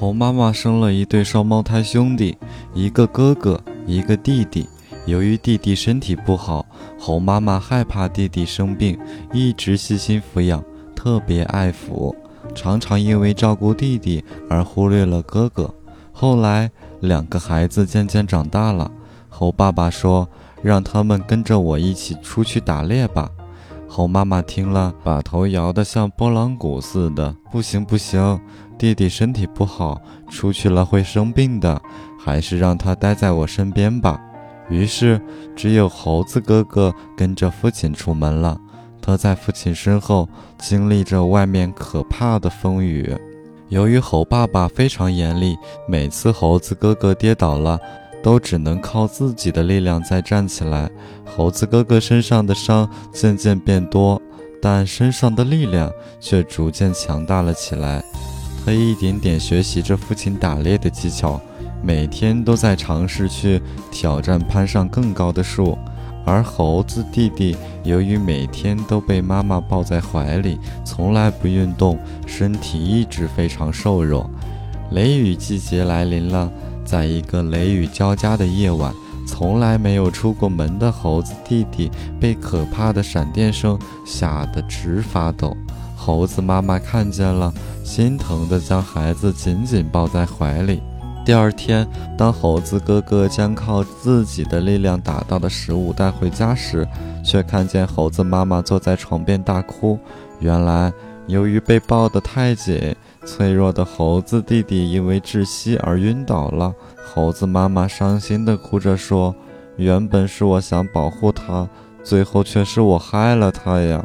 猴妈妈生了一对双胞胎兄弟，一个哥哥，一个弟弟。由于弟弟身体不好，猴妈妈害怕弟弟生病，一直细心抚养，特别爱抚，常常因为照顾弟弟而忽略了哥哥。后来，两个孩子渐渐长大了，猴爸爸说：“让他们跟着我一起出去打猎吧。”猴妈妈听了，把头摇得像拨浪鼓似的：“不行，不行，弟弟身体不好，出去了会生病的，还是让他待在我身边吧。”于是，只有猴子哥哥跟着父亲出门了。他在父亲身后经历着外面可怕的风雨。由于猴爸爸非常严厉，每次猴子哥哥跌倒了，都只能靠自己的力量再站起来。猴子哥哥身上的伤渐渐变多，但身上的力量却逐渐强大了起来。他一点点学习着父亲打猎的技巧，每天都在尝试去挑战攀上更高的树。而猴子弟弟由于每天都被妈妈抱在怀里，从来不运动，身体一直非常瘦弱。雷雨季节来临了。在一个雷雨交加的夜晚，从来没有出过门的猴子弟弟被可怕的闪电声吓得直发抖。猴子妈妈看见了，心疼地将孩子紧紧抱在怀里。第二天，当猴子哥哥将靠自己的力量打到的食物带回家时，却看见猴子妈妈坐在床边大哭。原来，由于被抱得太紧。脆弱的猴子弟弟因为窒息而晕倒了。猴子妈妈伤心地哭着说：“原本是我想保护他，最后却是我害了他呀。”